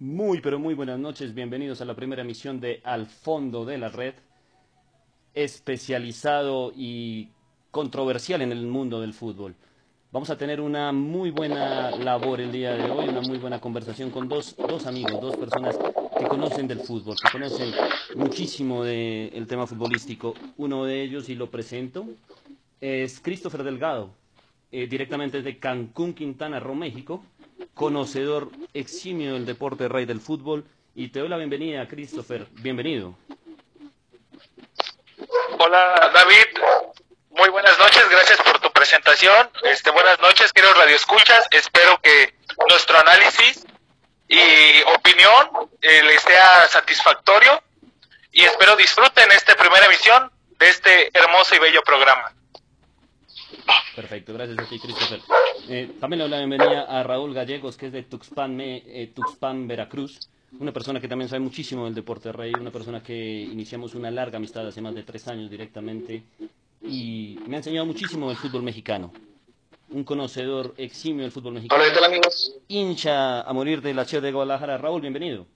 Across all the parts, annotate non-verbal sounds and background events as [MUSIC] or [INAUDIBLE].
Muy, pero muy buenas noches. Bienvenidos a la primera emisión de Al Fondo de la Red, especializado y controversial en el mundo del fútbol. Vamos a tener una muy buena labor el día de hoy, una muy buena conversación con dos, dos amigos, dos personas que conocen del fútbol, que conocen muchísimo del tema futbolístico. Uno de ellos, y lo presento, es Christopher Delgado, eh, directamente de Cancún, Quintana Roo, México conocedor eximio del deporte rey del fútbol. Y te doy la bienvenida, Christopher. Bienvenido. Hola, David. Muy buenas noches. Gracias por tu presentación. Este, buenas noches, queridos radioescuchas. Espero que nuestro análisis y opinión eh, les sea satisfactorio y espero disfruten esta primera emisión de este hermoso y bello programa. Perfecto, gracias a ti, Christopher. Eh, también le doy la bienvenida a Raúl Gallegos, que es de Tuxpan, eh, Tuxpan, Veracruz. Una persona que también sabe muchísimo del deporte rey, una persona que iniciamos una larga amistad hace más de tres años directamente y me ha enseñado muchísimo del fútbol mexicano. Un conocedor eximio del fútbol mexicano. Hola, ¿qué tal, amigos? Hincha a morir de la Ciudad de Guadalajara. Raúl, bienvenido.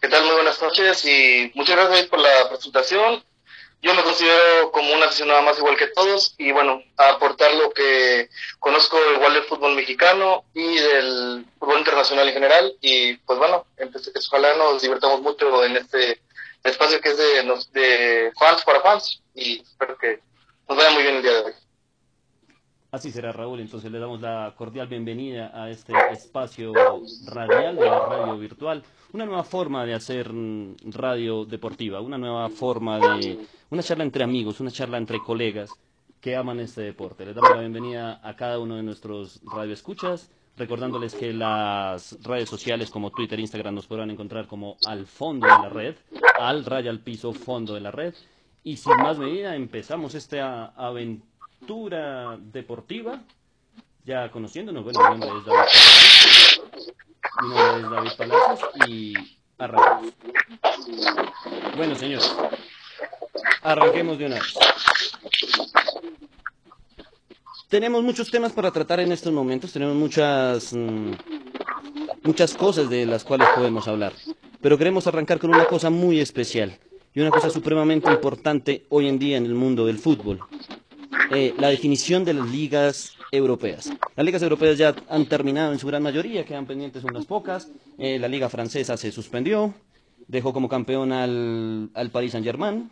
¿Qué tal? Muy buenas noches y muchas gracias por la presentación yo me considero como un aficionado más igual que todos y bueno, a aportar lo que conozco igual del fútbol mexicano y del fútbol internacional en general y pues bueno, entonces, ojalá nos divertamos mucho en este espacio que es de, de fans para fans y espero que nos vaya muy bien el día de hoy. Así será Raúl, entonces le damos la cordial bienvenida a este espacio radial de la radio virtual, una nueva forma de hacer radio deportiva, una nueva forma de una charla entre amigos, una charla entre colegas que aman este deporte. Les damos la bienvenida a cada uno de nuestros radioescuchas, recordándoles que las redes sociales como Twitter Instagram nos podrán encontrar como al fondo de la red, al raya al piso fondo de la red. Y sin más medida empezamos esta aventura deportiva, ya conociéndonos, bueno, mi nombre es mi nombre es David Palacios y arrancamos. Bueno, señores, Arranquemos de una vez. Tenemos muchos temas para tratar en estos momentos, tenemos muchas, mm, muchas cosas de las cuales podemos hablar, pero queremos arrancar con una cosa muy especial y una cosa supremamente importante hoy en día en el mundo del fútbol, eh, la definición de las ligas europeas. Las ligas europeas ya han terminado en su gran mayoría, quedan pendientes unas pocas, eh, la liga francesa se suspendió, dejó como campeón al, al Paris Saint Germain,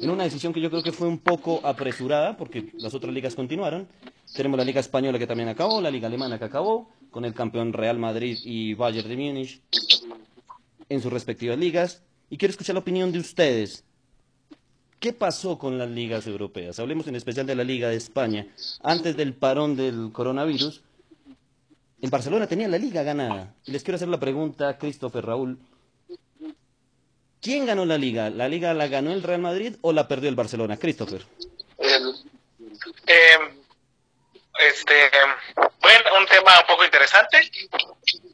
en una decisión que yo creo que fue un poco apresurada, porque las otras ligas continuaron. Tenemos la Liga Española que también acabó, la Liga Alemana que acabó, con el campeón Real Madrid y Bayern de Múnich en sus respectivas ligas. Y quiero escuchar la opinión de ustedes. ¿Qué pasó con las ligas europeas? Hablemos en especial de la Liga de España. Antes del parón del coronavirus, el Barcelona tenía la liga ganada. Les quiero hacer la pregunta, Christopher Raúl, ¿Quién ganó la liga? ¿La liga la ganó el Real Madrid o la perdió el Barcelona? Christopher. Eh, este, bueno, un tema un poco interesante.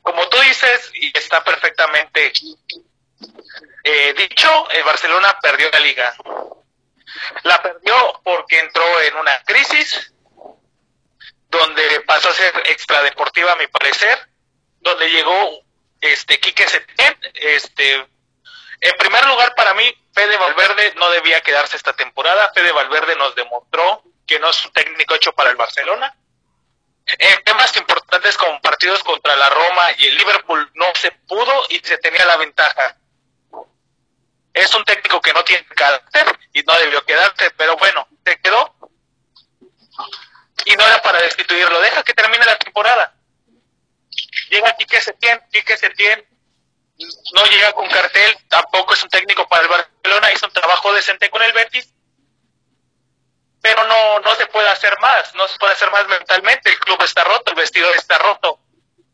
Como tú dices, y está perfectamente eh, dicho, el Barcelona perdió la liga. La perdió porque entró en una crisis donde pasó a ser extradeportiva a mi parecer, donde llegó este Quique Setién, este en primer lugar, para mí, Fede Valverde no debía quedarse esta temporada. Fede Valverde nos demostró que no es un técnico hecho para el Barcelona. En temas importantes como partidos contra la Roma y el Liverpool no se pudo y se tenía la ventaja. Es un técnico que no tiene carácter y no debió quedarse, pero bueno, se quedó. Y no era para destituirlo. Deja que termine la temporada. Llega Quique Setién, Quique Setién no llega con cartel, tampoco es un técnico para el Barcelona, hizo un trabajo decente con el Betis, pero no, no se puede hacer más, no se puede hacer más mentalmente, el club está roto, el vestidor está roto.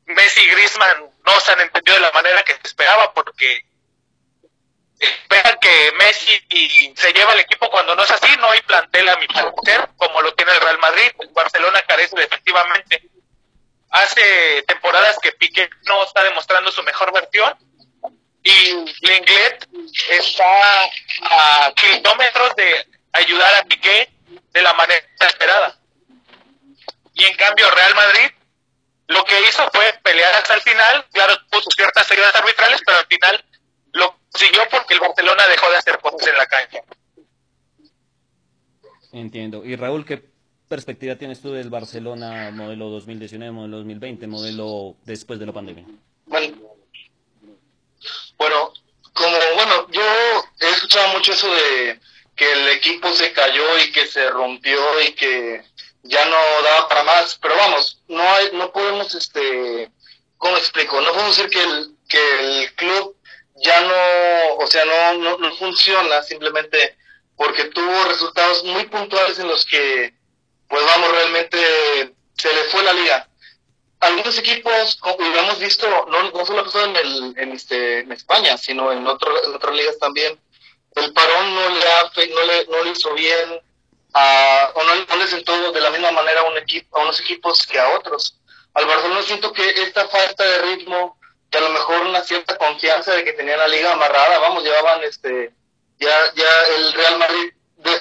Messi y Griezmann no se han entendido de la manera que se esperaba porque esperan que Messi se lleva el equipo cuando no es así, no hay plantel a mi parecer, como lo tiene el Real Madrid, Barcelona carece efectivamente. Hace temporadas que Piqué no está demostrando su mejor versión y Lenglet está a kilómetros de ayudar a Piqué de la manera esperada. Y en cambio Real Madrid lo que hizo fue pelear hasta el final, final lo consiguió porque el Barcelona dejó de hacer cosas en la cancha. Entiendo. Y Raúl, ¿qué perspectiva tienes tú del Barcelona modelo 2019, modelo 2020, modelo después de la pandemia? Bueno, bueno, como bueno, yo he escuchado mucho eso de que el equipo se cayó y que se rompió y que ya no daba para más, pero vamos, no hay, no podemos, este, ¿cómo explico? No podemos decir que el, que el club ya no, o sea, no, no, no funciona simplemente porque tuvo resultados muy puntuales en los que, pues vamos, realmente se le fue la liga. Algunos equipos, como lo hemos visto, no, no solo pasado en, el, en, este, en España, sino en, otro, en otras ligas también, el parón no le, ha, no le, no le hizo bien a, o no, no le sentó de la misma manera a, un equipo, a unos equipos que a otros. Al Barcelona siento que esta falta de ritmo, que a lo mejor una cierta confianza de que tenían la liga amarrada, vamos, llevaban este ya, ya el Real Madrid,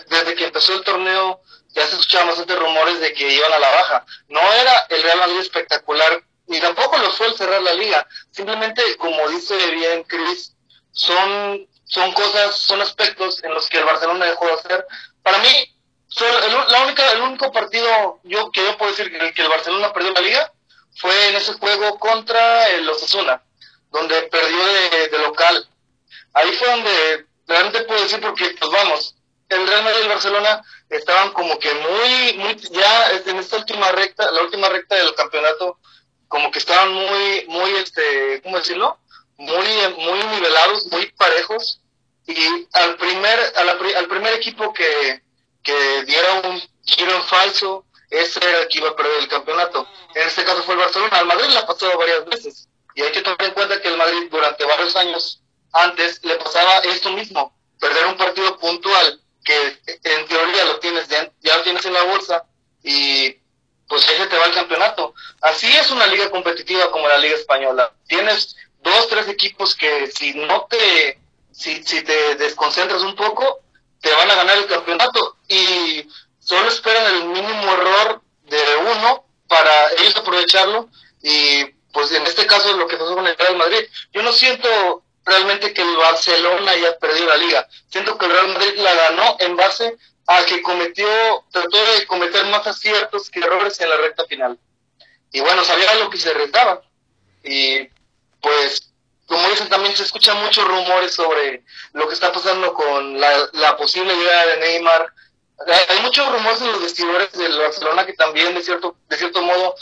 desde que empezó el torneo, ya se escuchaban bastantes rumores de que iban a la baja. No era el Real Madrid espectacular, ni tampoco lo fue el cerrar la liga. Simplemente, como dice bien Chris, son, son cosas, son aspectos en los que el Barcelona dejó de hacer. Para mí, el, la única, el único partido yo que yo puedo decir que, que el Barcelona perdió la liga fue en ese juego contra el Osasuna, donde perdió de, local. Ahí fue donde realmente puedo decir porque, pues vamos, el Real Madrid y el Barcelona estaban como que muy, muy, ya en esta última recta, la última recta del campeonato, como que estaban muy, muy, este, ¿cómo decirlo? Muy, muy nivelados, muy parejos. Y al primer, al primer equipo que, que diera un giro en falso, ese era el que iba a perder el campeonato. En este caso fue el Barcelona. Al Madrid le ha pasado varias veces. Y hay que tener en cuenta que el Madrid durante varios años antes le pasaba esto mismo, perder un partido puntual que en teoría lo tienes ya, ya lo tienes en la bolsa y pues ese te va el campeonato. Así es una liga competitiva como la liga española. Tienes dos, tres equipos que si no te, si, si te desconcentras un poco, te van a ganar el campeonato y solo esperan el mínimo error de uno para ellos aprovecharlo y pues en este caso lo que pasó con el Real Madrid. Yo no siento realmente que el Barcelona haya perdido la liga. Siento que el Real Madrid la ganó en base a que cometió, trató de cometer más aciertos que errores en la recta final. Y bueno, sabía lo que se arriesgaba. Y pues, como dicen, también se escuchan muchos rumores sobre lo que está pasando con la, la posible llegada de Neymar. Hay muchos rumores en los vestidores del Barcelona que también, de cierto, de cierto modo,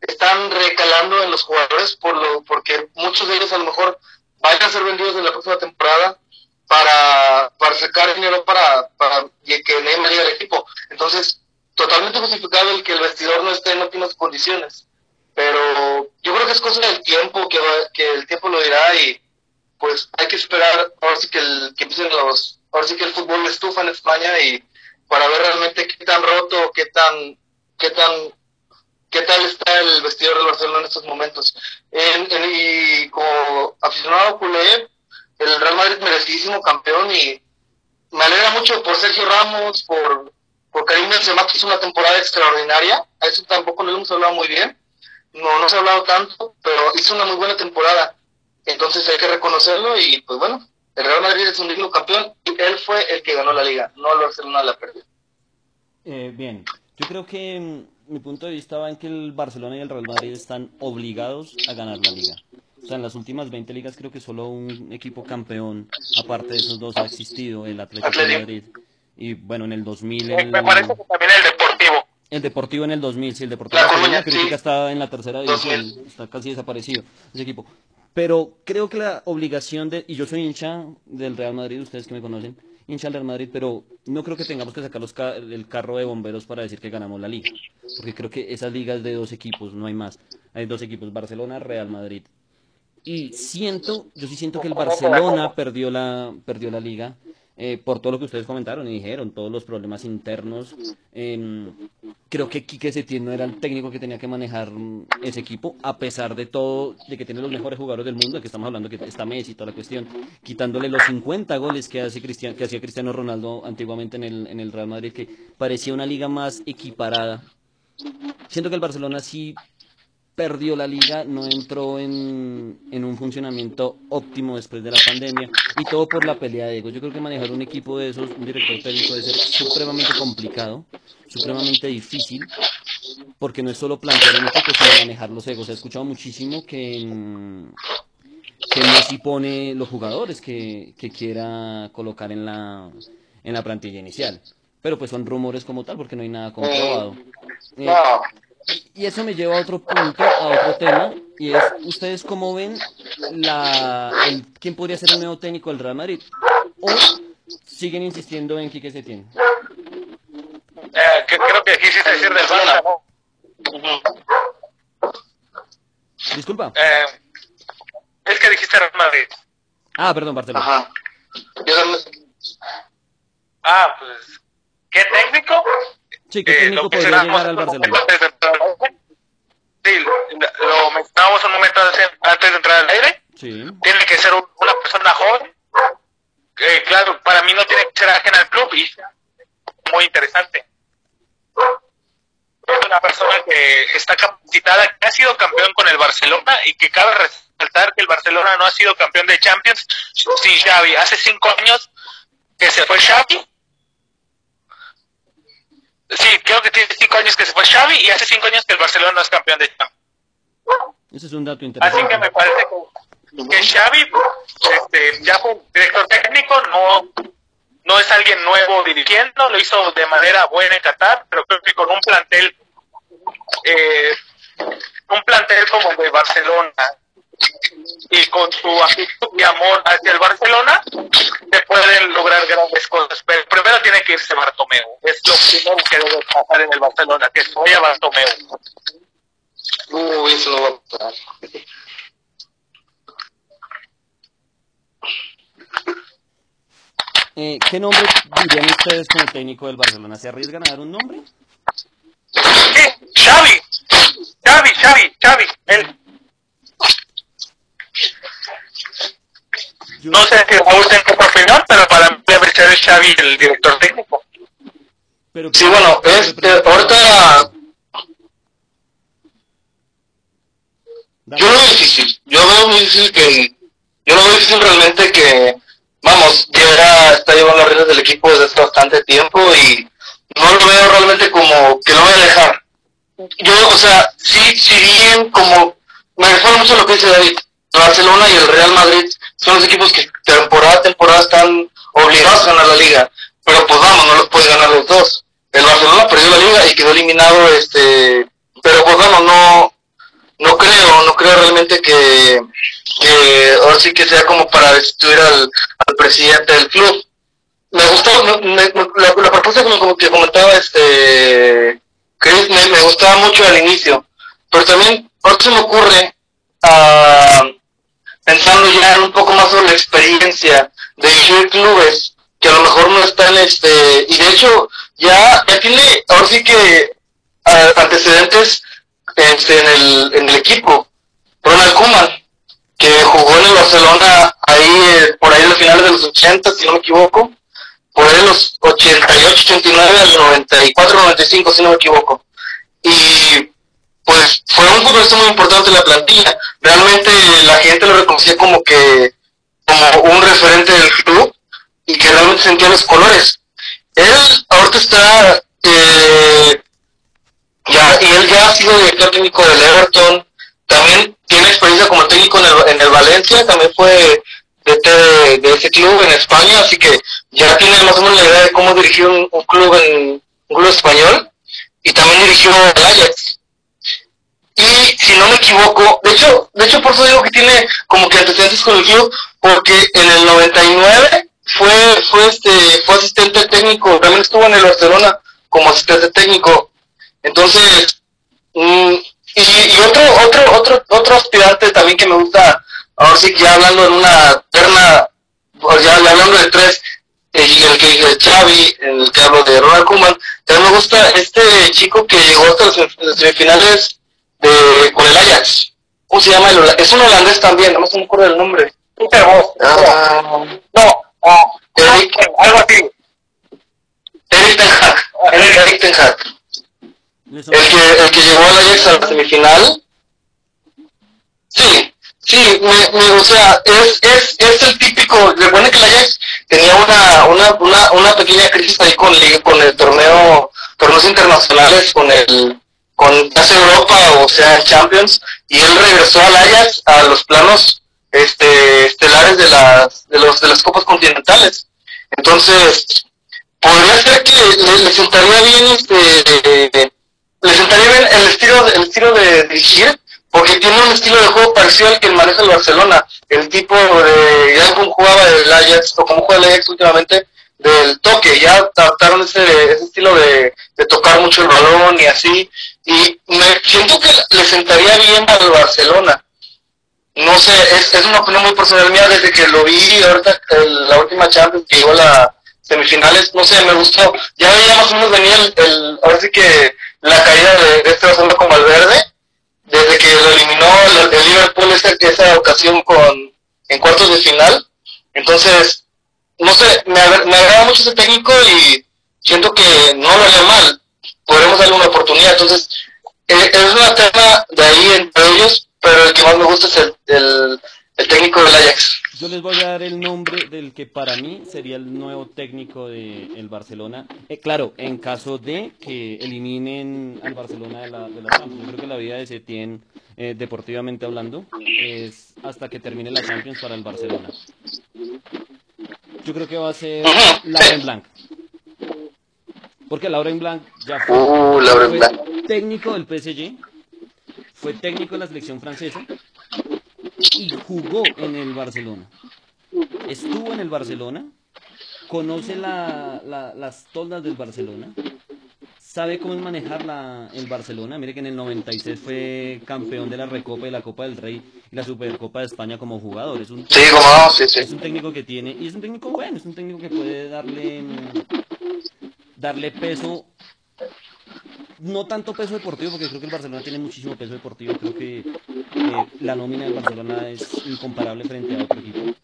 están recalando en los jugadores por lo, porque muchos de ellos a lo mejor vayan a ser vendidos en la próxima temporada para, para sacar dinero para, para que Neymar llegue al equipo. Entonces, totalmente justificado el que el vestidor no esté en óptimas condiciones. Pero yo creo que es cosa del tiempo, que, que el tiempo lo dirá y pues hay que esperar, ahora sí que, el, que empiecen los, ahora sí que el fútbol estufa en España y para ver realmente qué tan roto, qué tan, qué tan qué tal está el vestidor del Barcelona en estos momentos. En, en, y como aficionado culé, el Real Madrid merecidísimo campeón y me alegra mucho por Sergio Ramos, por, por Karim Benzema, que hizo una temporada extraordinaria. A eso tampoco lo hemos hablado muy bien. No, no se ha hablado tanto, pero hizo una muy buena temporada. Entonces hay que reconocerlo y pues bueno, el Real Madrid es un digno campeón y él fue el que ganó la liga, no el Barcelona la perdió. Eh, bien, yo creo que mm, mi punto de vista va en que el Barcelona y el Real Madrid están obligados a ganar la liga. O sea, en las últimas 20 ligas creo que solo un equipo campeón, aparte de esos dos, ha existido, el Atlético de Madrid. Y bueno, en el 2000... El, me parece que también el Deportivo. El Deportivo en el 2000, sí, el Deportivo la, la crítica sí. está en la tercera división, está casi desaparecido ese equipo. Pero creo que la obligación de, y yo soy hincha del Real Madrid, ustedes que me conocen, hincha del Real Madrid, pero no creo que tengamos que sacar los ca el carro de bomberos para decir que ganamos la liga, porque creo que esa liga es de dos equipos, no hay más. Hay dos equipos, Barcelona, Real Madrid. Y siento, yo sí siento que el Barcelona perdió la, perdió la liga eh, por todo lo que ustedes comentaron y dijeron, todos los problemas internos. Eh, creo que Quique Setién no era el técnico que tenía que manejar ese equipo, a pesar de todo, de que tiene los mejores jugadores del mundo, de que estamos hablando que está Messi y toda la cuestión, quitándole los 50 goles que, hace Cristian, que hacía Cristiano Ronaldo antiguamente en el, en el Real Madrid, que parecía una liga más equiparada. Siento que el Barcelona sí perdió la liga, no entró en, en, un funcionamiento óptimo después de la pandemia y todo por la pelea de egos. Yo creo que manejar un equipo de esos, un director técnico debe ser supremamente complicado, supremamente difícil, porque no es solo plantear un equipo, sino manejar los egos. He escuchado muchísimo que, que Messi pone los jugadores que, que quiera colocar en la, en la plantilla inicial. Pero pues son rumores como tal, porque no hay nada comprobado. Eh, y eso me lleva a otro punto, a otro tema, y es, ¿ustedes cómo ven la, el, quién podría ser el nuevo técnico del Real Madrid? ¿O siguen insistiendo en Quique Setién? Eh, que, creo que quisiste decir del Barça, ¿no? Disculpa. Eh, es que dijiste Real Madrid. Ah, perdón, Barcelona. Ajá. Ah, pues, ¿qué técnico? Sí, ¿qué técnico lo que podría llegar al Barcelona? Lo mencionábamos un momento antes de entrar al aire. Sí. Tiene que ser un- una persona joven. Eh, claro, para mí no tiene que ser ajena al club y muy interesante. Es una persona que está capacitada, que ha sido campeón con el Barcelona y que cabe resaltar que el Barcelona no ha sido campeón de Champions sin Xavi. Hace cinco años que se fue Xavi. Sí, creo que tiene cinco años que se fue Xavi y hace cinco años que el Barcelona no es campeón de Champions. Ese es un dato Así interesante. que me parece que, que Xavi este, ya fue director técnico, no, no es alguien nuevo dirigiendo, lo hizo de manera buena en Qatar, pero creo que con un plantel, eh, un plantel como el de Barcelona y con su actitud y amor hacia el Barcelona, se pueden lograr grandes cosas. Pero primero tiene que irse Bartomeu, es lo primero que debe pasar en el Barcelona, que se vaya Bartomeu. Uy, eso no va a pasar. Eh, ¿Qué nombre dirían ustedes como técnico del Barcelona? ¿Se arriesgan a dar un nombre? Sí, Xavi, Xavi, Xavi, Xavi, él. Yo- No sé si Raúl tiene otra opinión, pero para mí debe ser Xavi el director técnico. pero Sí, bueno, este, ahorita yo lo veo difícil. Yo veo muy difícil que. Yo lo veo difícil realmente que. Vamos, ya está llevando las riendas del equipo desde hace bastante tiempo y no lo veo realmente como que lo voy a dejar. Yo, o sea, sí, sí bien como. Me refiero mucho a lo que dice David. El Barcelona y el Real Madrid son los equipos que temporada a temporada están obligados a ganar la liga. Pero pues no los puede ganar los dos. El Barcelona perdió la liga y quedó eliminado, este. Pero pues no no creo, no creo realmente que, ahora sí que sea como para destituir al, presidente del club. Me gustó, me- me- la, la propuesta como, que comentaba este Chris, me, me gustaba mucho al inicio, pero también ahora se me ocurre, ah, pensando ya en un poco más sobre la experiencia de dirigir clubes, que a lo mejor no están, este, y de hecho ya, ya tiene, ahora sí que ah, antecedentes este, en, el, en el equipo. Ronald Koeman, que jugó en el Barcelona ahí, eh, por ahí al final de los 80, si no me equivoco, por ahí de los 88, 89 al 94, 95, si no me equivoco. Y pues fue un futbolista muy importante en la plantilla. Realmente la gente lo reconocía como que como un referente del club y que realmente sentía los colores. Él ahorita está eh, ya, y él ya ha sido director técnico del Everton, también tiene experiencia como técnico en el, en el Valencia, también fue de, de ese club en España, así que ya tiene más o menos la idea de cómo dirigir un, un club en un club español, y también dirigió el Ajax. Y si no me equivoco, de hecho, de hecho por eso digo que tiene como que antecedentes con el club, porque en el 99 fue, fue este, fue asistente técnico, también estuvo en el Barcelona como asistente técnico. Entonces, mm, y, y otro, otro, otro, otro aspirante también que me gusta, ahora sí que ya hablando en una terna, pues ya, hablando de tres, y el que dije Xavi, el que hablo de Ronald Koeman, también me gusta este chico que llegó hasta las semifinales de, con el Ajax. ¿Cómo se llama? El es un holandés también, no me acuerdo del nombre. Peter. Ah, No, Eric, algo así. Eric Ten Hag. Eric, Ten Hag. El que, el que llegó al Ajax a la semifinal Sí, me, me, o sea, es, es, es el típico, recuerden que el Ajax tenía una, una, una, una pequeña crisis ahí con, con el torneo, torneos internacionales, con el, con hace Europa, o sea, Champions, y él regresó al Ajax a los planos este, estelares de las, de los, de las copas continentales. Entonces, podría ser que le, le sentaría bien este, le sentaría bien el estilo, el estilo de dirigir, porque tiene un estilo de juego parecido al que maneja el Barcelona. El tipo de, ya como jugaba el Ajax, o como juega el Ajax últimamente, del toque, ya adaptaron ese, ese estilo de, de tocar mucho el balón y así, y me siento que le sentaría bien al Barcelona. No sé, es, es una opinión muy personal mía desde que lo vi ahorita, el, la última Champions que llegó a las semifinales, no sé, me gustó. Ya veía más o menos venía el, el ahora sí que la caída de, de este Barcelona como el verde, desde que lo eliminó el, el Liverpool esa, esa ocasión con en cuartos de final. Entonces, no sé, me, me agrada mucho ese técnico y siento que no lo haría mal. Podremos darle una oportunidad. Entonces, eh, es una tema de ahí entre ellos, pero el que más me gusta es el, el, el técnico del Ajax. Yo les voy a dar el nombre del que para mí sería el nuevo técnico del el Barcelona. Eh, claro, en caso de que eliminen al Barcelona de la, de la Champions. Yo creo que la vida de Setién, eh, deportivamente hablando, es hasta que termine la Champions para el Barcelona. Yo creo que va a ser Lauren Blanc. Porque Lauren Blanc ya fue, Uh, Lauren fue Blanc. técnico del PSG, fue técnico de la selección francesa y jugó en el Barcelona. Estuvo en el Barcelona, conoce la, la- las toldas del Barcelona, sabe cómo es manejar la, el Barcelona. Mire que en el 96 fue campeón de la Recopa y la Copa del Rey y la Supercopa de España como jugador. Es un, Sí, como no, sí, sí. es un técnico que tiene, y es un técnico bueno, es un técnico que puede darle, darle peso, no tanto peso deportivo, porque creo que el Barcelona tiene muchísimo peso deportivo, creo que la nómina del Barcelona es incomparable frente a otro equipo,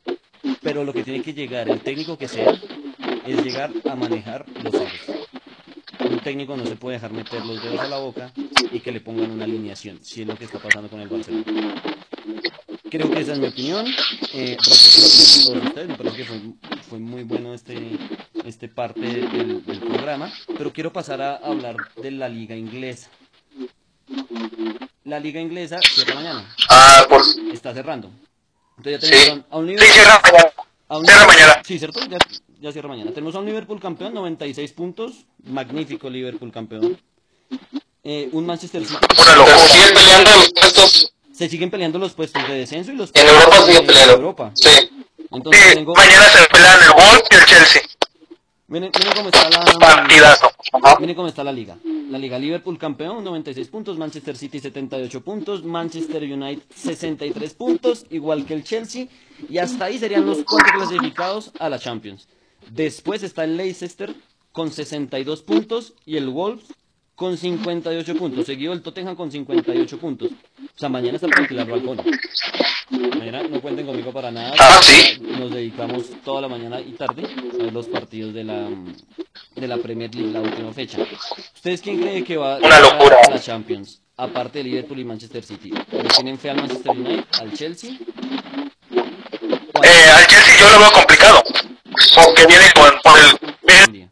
pero lo que tiene que llegar, el técnico que sea, es llegar a manejar los egos. Un técnico no se puede dejar meter los dedos a la boca y que le pongan una alineación, si es lo que está pasando con el Barcelona. Creo que esa es mi opinión. Eh, todos ustedes, me parece que fue muy bueno este, este parte del, del programa, pero quiero pasar a hablar de la liga inglesa. La liga inglesa cierra mañana, Ah, por... está cerrando. Entonces ya Sí. tenemos a un Sí, Liverpool, cierra mañana. a un- Cierra mañana. Sí, ¿cierto? Ya, ya cierra mañana. Tenemos a un Liverpool campeón, 96 puntos. Magnífico Liverpool campeón. Eh, un Manchester City. Una locura. Sigue peleando los puestos Se siguen peleando los puestos de descenso y los en Europa, puestos sigue de peleando. Europa. Sí. Entonces Sí, tengo... mañana se pelean el Wolves y el Chelsea. Miren, miren cómo está la... Partidazo. Ajá. Miren cómo está la liga. La liga Liverpool campeón, 96 puntos, Manchester City 78 puntos, Manchester United 63 puntos, igual que el Chelsea, y hasta ahí serían los cuatro clasificados a la Champions. Después está el Leicester con 62 puntos y el Wolves con 58 puntos, seguido el Tottenham con 58 puntos. O sea, mañana está para alquilar balcón. Mañana no cuenten conmigo para nada. Ah, sí. Nos dedicamos toda la mañana y tarde a ver los partidos de la, de la Premier League, la última fecha. ¿Ustedes quién cree que va Una locura. a la Champions? Aparte de Liverpool y Manchester City. ¿Le tienen fe al Manchester United, al Chelsea? ¿O al- Eh, al Chelsea yo lo veo complicado. Porque viene con, con el...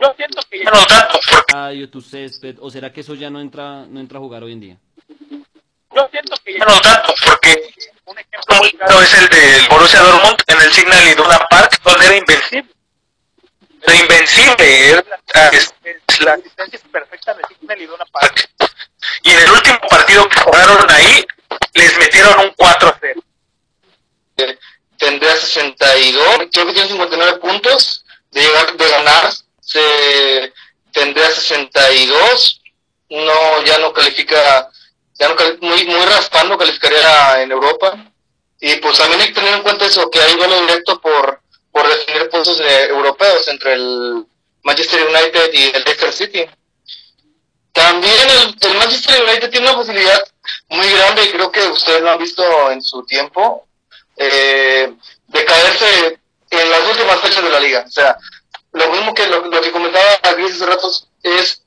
Yo siento que ya no tanto. Porque Estadio, tu césped, ¿O será que eso ya no entra, no entra a jugar hoy en día? yo siento que ya no tanto. Porque un ejemplo muy claro es el del Borussia Dortmund en el Signal Iduna Park, donde era invencible. Era invencible. Era la, es- es- la asistencia perfecta del Signal Iduna Park. Y en el último partido que jugaron ahí, les metieron un 4-0. tendría 62, creo que tiene 59 puntos de llegar de ganar, se tendría 62, no ya no califica, ya no cali- muy muy raspando calificaría en Europa y pues también hay que tener en cuenta eso que hay duelo directo por por definir puestos europeos entre el Manchester United y el Leicester City. También el, el Manchester United tiene una posibilidad muy grande y creo que ustedes lo han visto en su tiempo eh, de caerse en las últimas fechas de la liga. O sea, lo mismo que lo, lo que comentaba Luis hace ratos es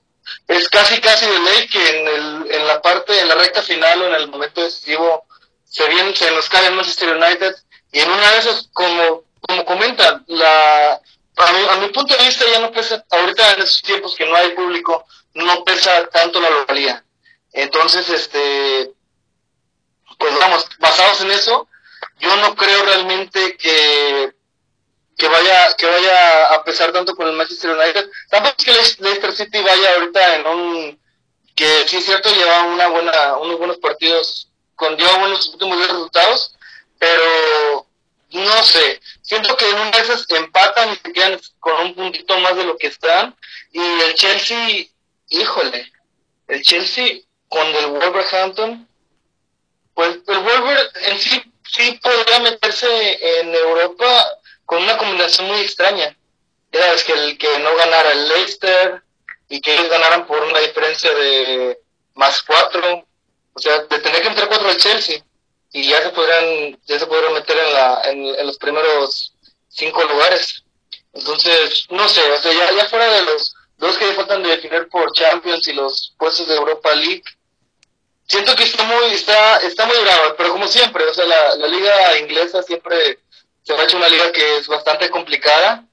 es casi casi de ley que en, el, en la parte, en la recta final o en el momento decisivo se, viene, se nos cae el Manchester United y en una de esas, como, como comentan, la, a mi, punto de vista ya no pesa, ahorita en esos tiempos que no hay público, no pesa tanto la localidad. Entonces, este, pues vamos, basados en eso, yo no creo realmente que que vaya que vaya a pesar tanto con el Manchester United. Tampoco es que Leicester City vaya ahorita en un que sí es cierto lleva una buena unos buenos partidos con lleva buenos últimos resultados, pero no sé, siento que en un veces empatan y se quedan con un puntito más de lo que están y el Chelsea, híjole, el Chelsea con el Wolverhampton pues el Wolver en sí sí podría meterse en Europa con una combinación muy extraña. Era que el que no ganara el Leicester y que ellos ganaran por una diferencia de más cuatro, o sea, de tener que entrar cuatro al Chelsea y ya se podrían ya se podrían meter en la en, los primeros cinco lugares. Entonces, no sé, o sea, ya, ya fuera de los dos que faltan de definir por Champions y los puestos de Europa League, siento que está muy está está muy bravo, pero como siempre, o sea, la, la liga inglesa siempre se ha hecho una liga que es bastante complicada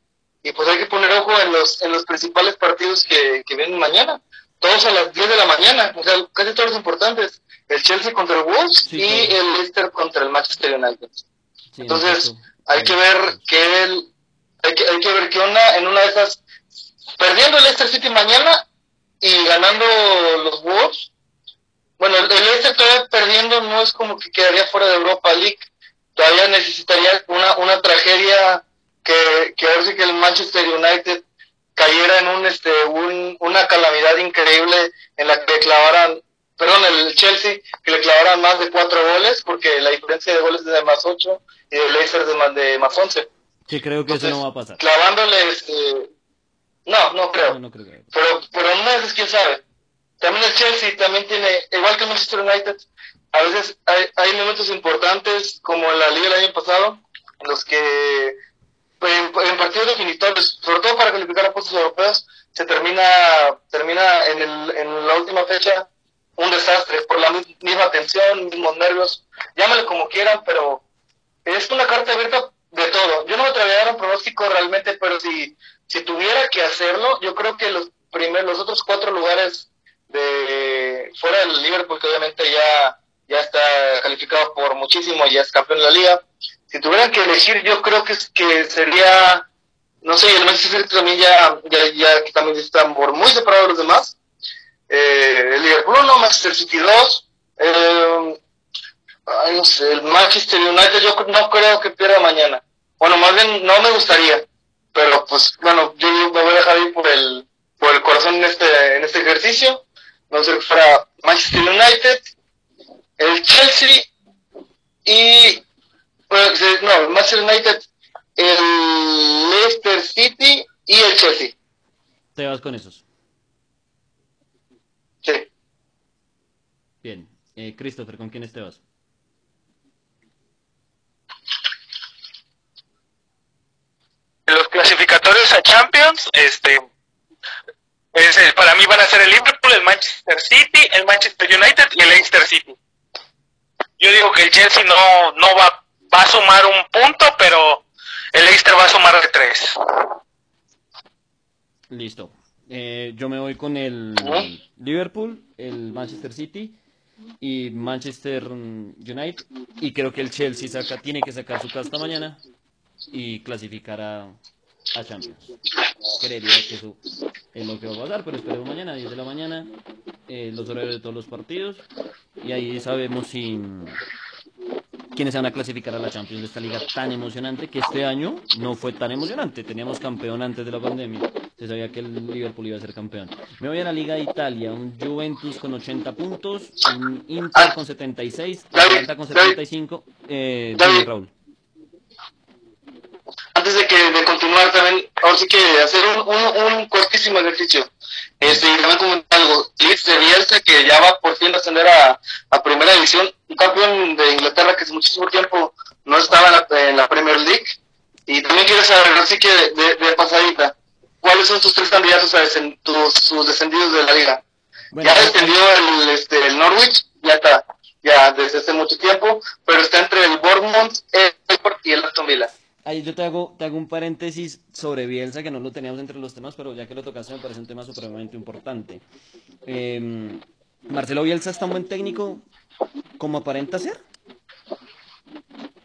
y pues hay que poner ojo en los, en los principales partidos que, que vienen mañana. Todos a las 10 de la mañana, o sea, casi todos los importantes. El Chelsea contra el Wolves y el Leicester contra el Manchester United. Entonces, hay que ver que él, hay que, hay que ver qué onda en una de esas, perdiendo el Leicester City mañana y ganando los Wolves. Bueno, el Leicester todavía perdiendo no es como que quedaría fuera de Europa League, todavía necesitaría una, una tragedia que, que ver si que el Manchester United cayera en un, este, un, una calamidad increíble en la que le clavaran, perdón, el Chelsea, que le clavaran más de cuatro goles, porque la diferencia de goles es de más ocho y el Leicester es de más, de más once. Sí, creo que eso no va a pasar. Clavándole, este, no, no creo. No, creo. Pero, pero no es quién sabe. También el Chelsea también tiene, igual que el Manchester United, a veces hay, hay momentos importantes, como en la liga del año pasado, en los que en, partidos definitorios, sobre todo para calificar a puestos europeos, se termina, termina en, el, en la última fecha un desastre, por la misma tensión, mismos nervios, llámale como quieran, pero es una carta abierta de todo. Yo no me atrevería a dar un pronóstico realmente, pero si, si tuviera que hacerlo, yo creo que los primeros, los otros cuatro lugares de fuera del Liverpool, que obviamente ya ya está calificado por muchísimo, ya es campeón de la liga. Si tuvieran que elegir, yo creo que, que sería, no sé, el Manchester City también ya, ya, ya que también está por muy separado de los demás. Eh, el Liverpool 1, Manchester City 2, eh, no sé, el Manchester United yo no creo que pierda mañana. Bueno, más bien no me gustaría, pero pues bueno, yo me voy a dejar ir por el, por el corazón en este, en este ejercicio. No sé fuera Manchester United, el Chelsea y no, el Manchester United, el Leicester City y el Chelsea. ¿Te vas con esos? Sí. Bien. Eh, Christopher, ¿con quiénes te vas? Los clasificatorios a Champions, este, para mí van a ser el Liverpool, el Manchester City, el Manchester United y el Leicester City. Que el Chelsea no, no va, va a sumar un punto, pero el Leicester va a sumar de tres. Listo. Eh, yo me voy con el Liverpool, el Manchester City y Manchester United. Y creo que el Chelsea saca, tiene que sacar su casta mañana y clasificar a, a Champions. Creería que eso es lo que va a pasar, pero esperemos mañana, 10 de la mañana, eh, los horarios de todos los partidos, y ahí sabemos si quiénes se van a clasificar a la Champions de esta liga tan emocionante que este año no fue tan emocionante. Teníamos campeón antes de la pandemia. Se sabía que el Liverpool iba a ser campeón. Me voy a la Liga de Italia, un Juventus con 80 puntos, un Inter con 76, Atalanta con 75. Eh, Raúl antes de que de continuar también, ahora sí que hacer un, un, un cortísimo ejercicio. Este, y también comentar algo. Leeds de Bielsa, que ya va por fin a ascender a, a primera división, un campeón de Inglaterra que hace muchísimo tiempo no estaba en la, en la Premier League. Y también quiero saber, así que de, de, pasadita, ¿cuáles son tus tres candidatos a tus, sus descendidos de la liga? ya descendió el, este, el Norwich, ya está. ya desde hace mucho tiempo, pero está entre el Bournemouth, el y el Aston Villa. Ahí yo te hago, te hago un paréntesis sobre Bielsa, que no lo teníamos entre los temas, pero ya que lo tocaste me parece un tema supremamente importante. Eh, ¿Marcelo Bielsa es tan buen técnico como aparenta ser?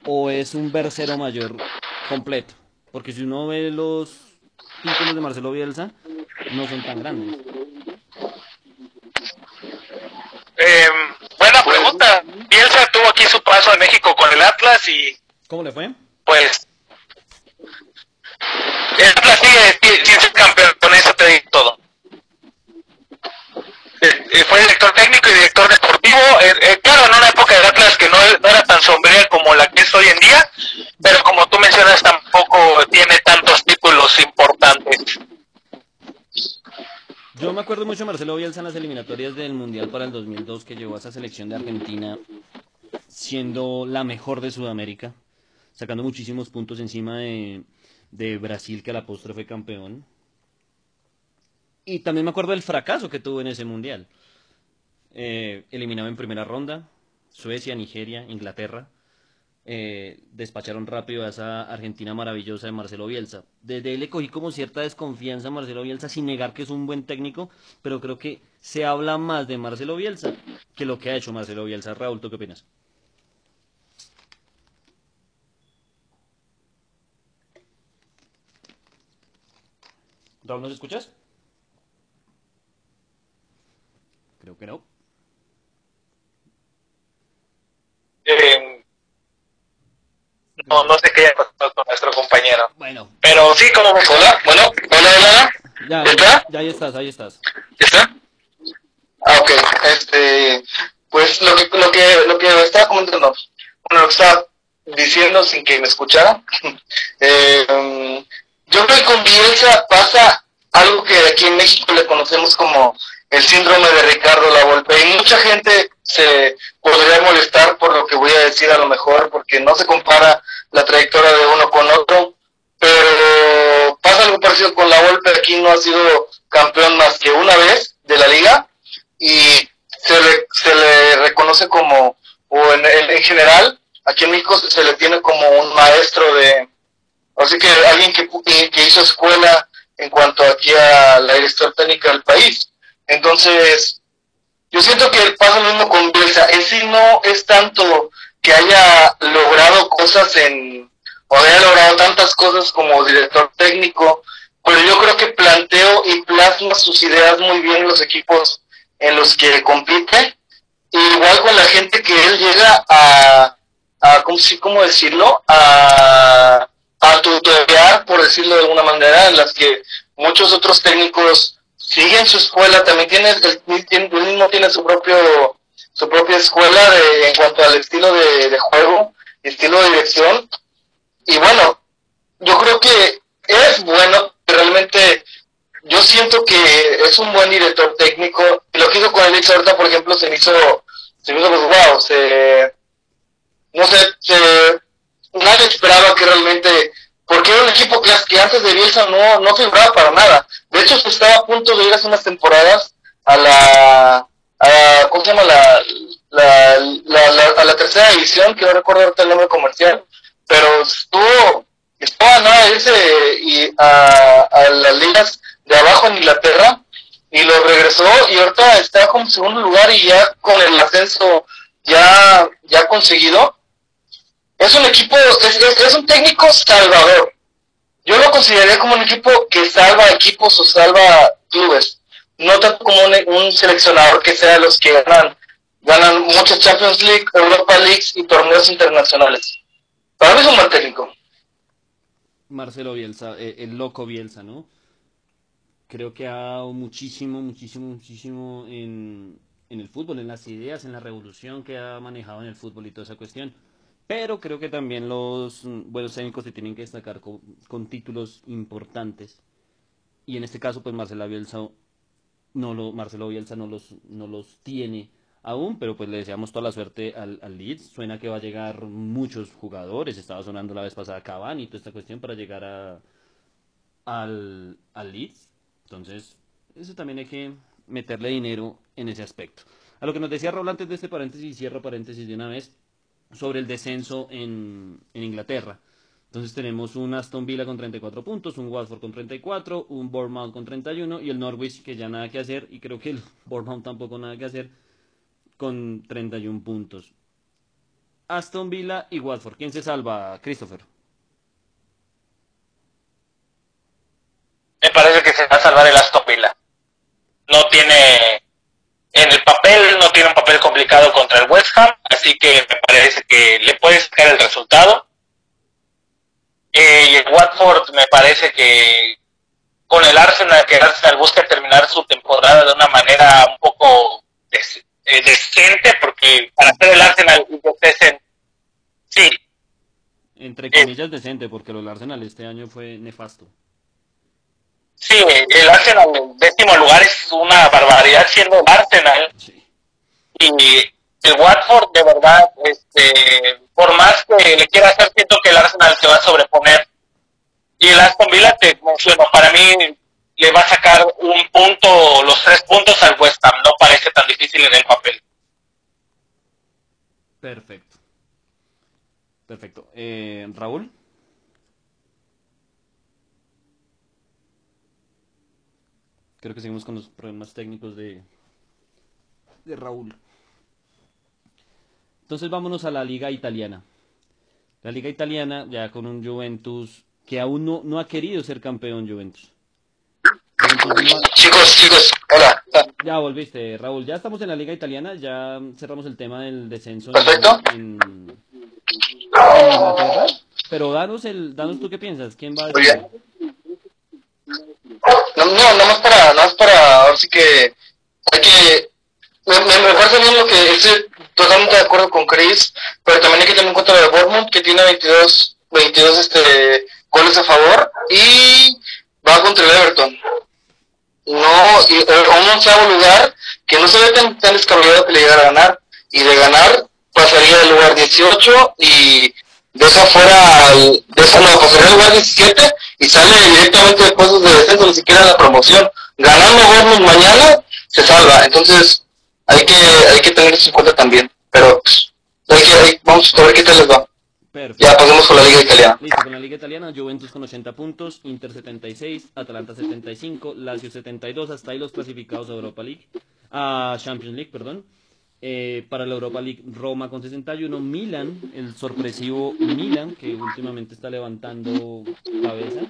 ¿O es un versero mayor completo? Porque si uno ve los títulos de Marcelo Bielsa, no son tan grandes. Eh, buena pregunta. Bielsa tuvo aquí su paso en México con el Atlas y ¿Cómo le fue? pues Atlas sigue sin ser campeón, con eso te digo todo. Eh, eh, fue director técnico y director deportivo, eh, eh, claro, en una época del Atlas que no, no era tan sombría como la que es hoy en día, pero como tú mencionas tampoco tiene tantos títulos importantes. Yo me acuerdo mucho de Marcelo Bielsa en las eliminatorias del Mundial para el 2002 que llevó a esa selección de Argentina siendo la mejor de Sudamérica, sacando muchísimos puntos encima de, de Brasil que a la postre fue campeón. Y también me acuerdo del fracaso que tuvo en ese Mundial. Eh, eliminado en primera ronda, Suecia, Nigeria, Inglaterra. eh, despacharon rápido a esa Argentina maravillosa de Marcelo Bielsa. Desde ahí le cogí como cierta desconfianza a Marcelo Bielsa, sin negar que es un buen técnico, pero creo que se habla más de Marcelo Bielsa que lo que ha hecho Marcelo Bielsa. Raúl, ¿tú qué opinas? Raúl, ¿nos escuchas? Creo que no. Eh, no, no sé qué haya pasado con nuestro compañero. Bueno, Pero sí, como Hola, bueno, hola, hola. ya, ¿Está? ya ahí estás, ahí estás. ¿Ya está? Ah, ok. Este, pues lo que, lo que, lo que estaba comentando, bueno, lo que estaba diciendo sin que me escuchara, [LAUGHS] eh, yo creo que con Bielsa pasa algo que aquí en México le conocemos como el síndrome de Ricardo Lavolpe. Y mucha gente se podría molestar por lo que voy a decir a lo mejor porque no se compara la trayectoria de uno con otro, pero pasa algo parecido con la Volpe, aquí no ha sido campeón más que una vez de la liga y se le, se le reconoce como, o en, en, en general, aquí en México se le tiene como un maestro de, así que alguien que, que, que hizo escuela en cuanto aquí a la técnica del país. Entonces, yo siento que pasa lo mismo con Bielsa. En sí no es tanto que haya logrado cosas en, o haya logrado tantas cosas como director técnico, pero yo creo que planteo y plasma sus ideas muy bien en los equipos en los que compite. Igual con la gente que él llega a, a ¿cómo, cómo decirlo? A, a tutorear, por decirlo de alguna manera, en las que muchos otros técnicos siguen su escuela, también tiene, el, mismo tiene su propio su propia escuela de, en cuanto al estilo de, de juego, estilo de dirección. Y bueno, yo creo que es bueno, realmente yo siento que es un buen director técnico. Lo que hizo con el ahorita, por ejemplo, se me hizo, se me hizo pues wow, se, no sé, se, nadie esperaba que realmente, porque era un equipo que, que antes de Bielsa no, no figuraba para nada. De hecho, se estaba a punto de ir hace unas temporadas a la, a, ¿cómo se llama? La, la, la, la, a la tercera división, que no recuerdo ahorita el nombre comercial, pero estuvo, estuvo a nada de irse y a, las ligas de abajo en Inglaterra y lo regresó y ahorita está como segundo lugar y ya con el ascenso ya, ya conseguido. Es un equipo, es, es, un técnico salvador. Yo lo consideraría como un equipo que salva equipos o salva clubes no tanto como un, un, seleccionador que sea de los que ganan, ganan muchas Champions League, Europa League y torneos internacionales. Para mí es un buen técnico. Marcelo Bielsa, eh, el loco Bielsa, ¿no? Creo que ha dado muchísimo, muchísimo, muchísimo en, en el fútbol, en las ideas, en la revolución que ha manejado en el fútbol y toda esa cuestión. Pero creo que también los buenos técnicos se tienen que destacar con, con títulos importantes. Y en este caso, pues Marcelo Bielsa no lo, Marcelo Bielsa no los, no los tiene aún, pero pues le deseamos toda la suerte al, al, Leeds. Suena que va a llegar muchos jugadores, estaba sonando la vez pasada Cavani y toda esta cuestión para llegar a, al, al Leeds. Entonces, eso también hay que, meterle dinero en ese aspecto. A lo que nos decía Raúl antes de este paréntesis, cierro paréntesis de una vez, sobre el descenso en, en Inglaterra. Entonces tenemos un Aston Villa con 34 puntos, un Watford con 34, un Bournemouth con 31 y el Norwich que ya nada que hacer y creo que el [LAUGHS] Bournemouth tampoco nada que hacer con 31 puntos. Aston Villa y Watford. ¿Quién se salva, Christopher? Me parece que se va a salvar el Aston Villa. No tiene, en el papel, no tiene un papel complicado contra el West Ham, así que me parece que le puede sacar el resultado eh, y el Watford me parece que con el Arsenal, que el Arsenal busca terminar su temporada de una manera un poco eh, decente, porque para hacer el Arsenal sí. Entre comillas decente, porque el Arsenal este año fue nefasto. Sí, el Arsenal en décimo lugar es una barbaridad siendo el Arsenal. Sí. El Watford de verdad, este, por más que le quiera hacer, siento que el Arsenal se va a sobreponer. Y el Aston Villa, te menciono, para mí le va a sacar un punto, los tres puntos al West Ham. No parece tan difícil en el papel. Perfecto. Perfecto. Eh, Raúl. Creo que seguimos con los problemas técnicos de, de Raúl. Entonces vámonos a la liga italiana. La liga italiana ya con un Juventus que aún no, no ha querido ser campeón Juventus. Chicos, chicos, hola. Ya volviste, Raúl. Ya estamos en la liga italiana, ya cerramos el tema del descenso Perfecto. En, Inglaterra. Pero danos el, danos tú qué piensas, ¿quién va a decir? No, no, nada más para, nada más para, ahora sí que hay que me, me, parece bien lo que estoy totalmente de acuerdo con Chris, pero también hay que tener en cuenta de Bournemouth, que tiene 22, 22 este, goles a favor y va contra el Everton. No, y, un onceavo lugar que no se ve tan, tan descabellado que le llegara a ganar. Y de ganar pasaría al lugar 18 y deja fuera al, deja, no, pasaría al lugar 17 y sale directamente de puestos de descenso, ni siquiera la promoción. Ganando Bournemouth mañana, se salva. Entonces, hay que, hay que tener eso en cuenta también. Pero pues, hay que, vamos a ver qué tal les va. Perfecto. Ya pasemos con la Liga Italiana. Listo, con la Liga Italiana, Juventus con 80 puntos, Inter 76, Atalanta 75, Lazio 72, hasta ahí los clasificados a Europa League, a Champions League, perdón. Eh, para la Europa League, Roma con 61, Milan, el sorpresivo Milan, que últimamente está levantando cabeza,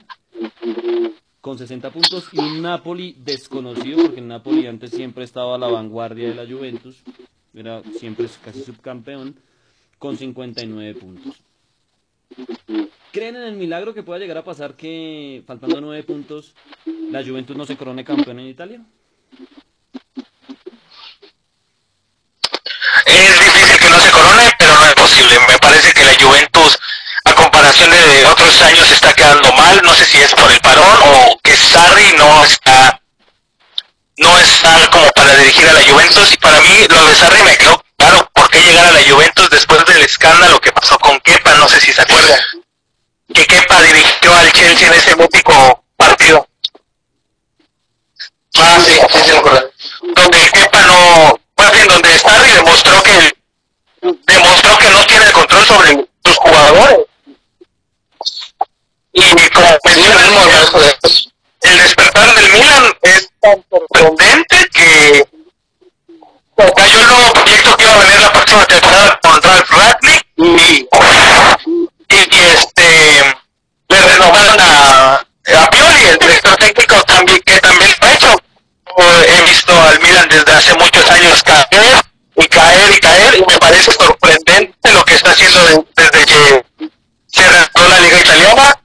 con 60 puntos y un Napoli desconocido, porque el Napoli antes siempre estaba a la vanguardia de la Juventus, era siempre casi subcampeón, con 59 puntos. ¿Creen en el milagro que pueda llegar a pasar que, faltando 9 puntos, la Juventus no se corone campeón en Italia? Es difícil que no se corone, pero no es posible. Me parece que la Juventus comparación de otros años está quedando mal, no sé si es por el parón o que Sarri no está no está como para dirigir a la Juventus y para mí lo de Sarri me quedó claro por qué llegar a la Juventus después del escándalo que pasó con Kepa, no sé si se acuerda que Kepa dirigió al Chelsea en ese mítico partido. Ah, sí, sí, sí, Donde Kepa no, más bien donde Sarri demostró que demostró que no tiene el control sobre sus jugadores y como el despertar del Milan es tan sorprendente que cayó el nuevo proyecto que iba a venir la próxima temporada con Ralph Ratnick y, y, este le renovaron a, a Pioli, el director técnico también que también lo ha hecho. He visto al Milan desde hace muchos años caer y caer y caer y me parece sorprendente lo que está haciendo desde que se la liga italiana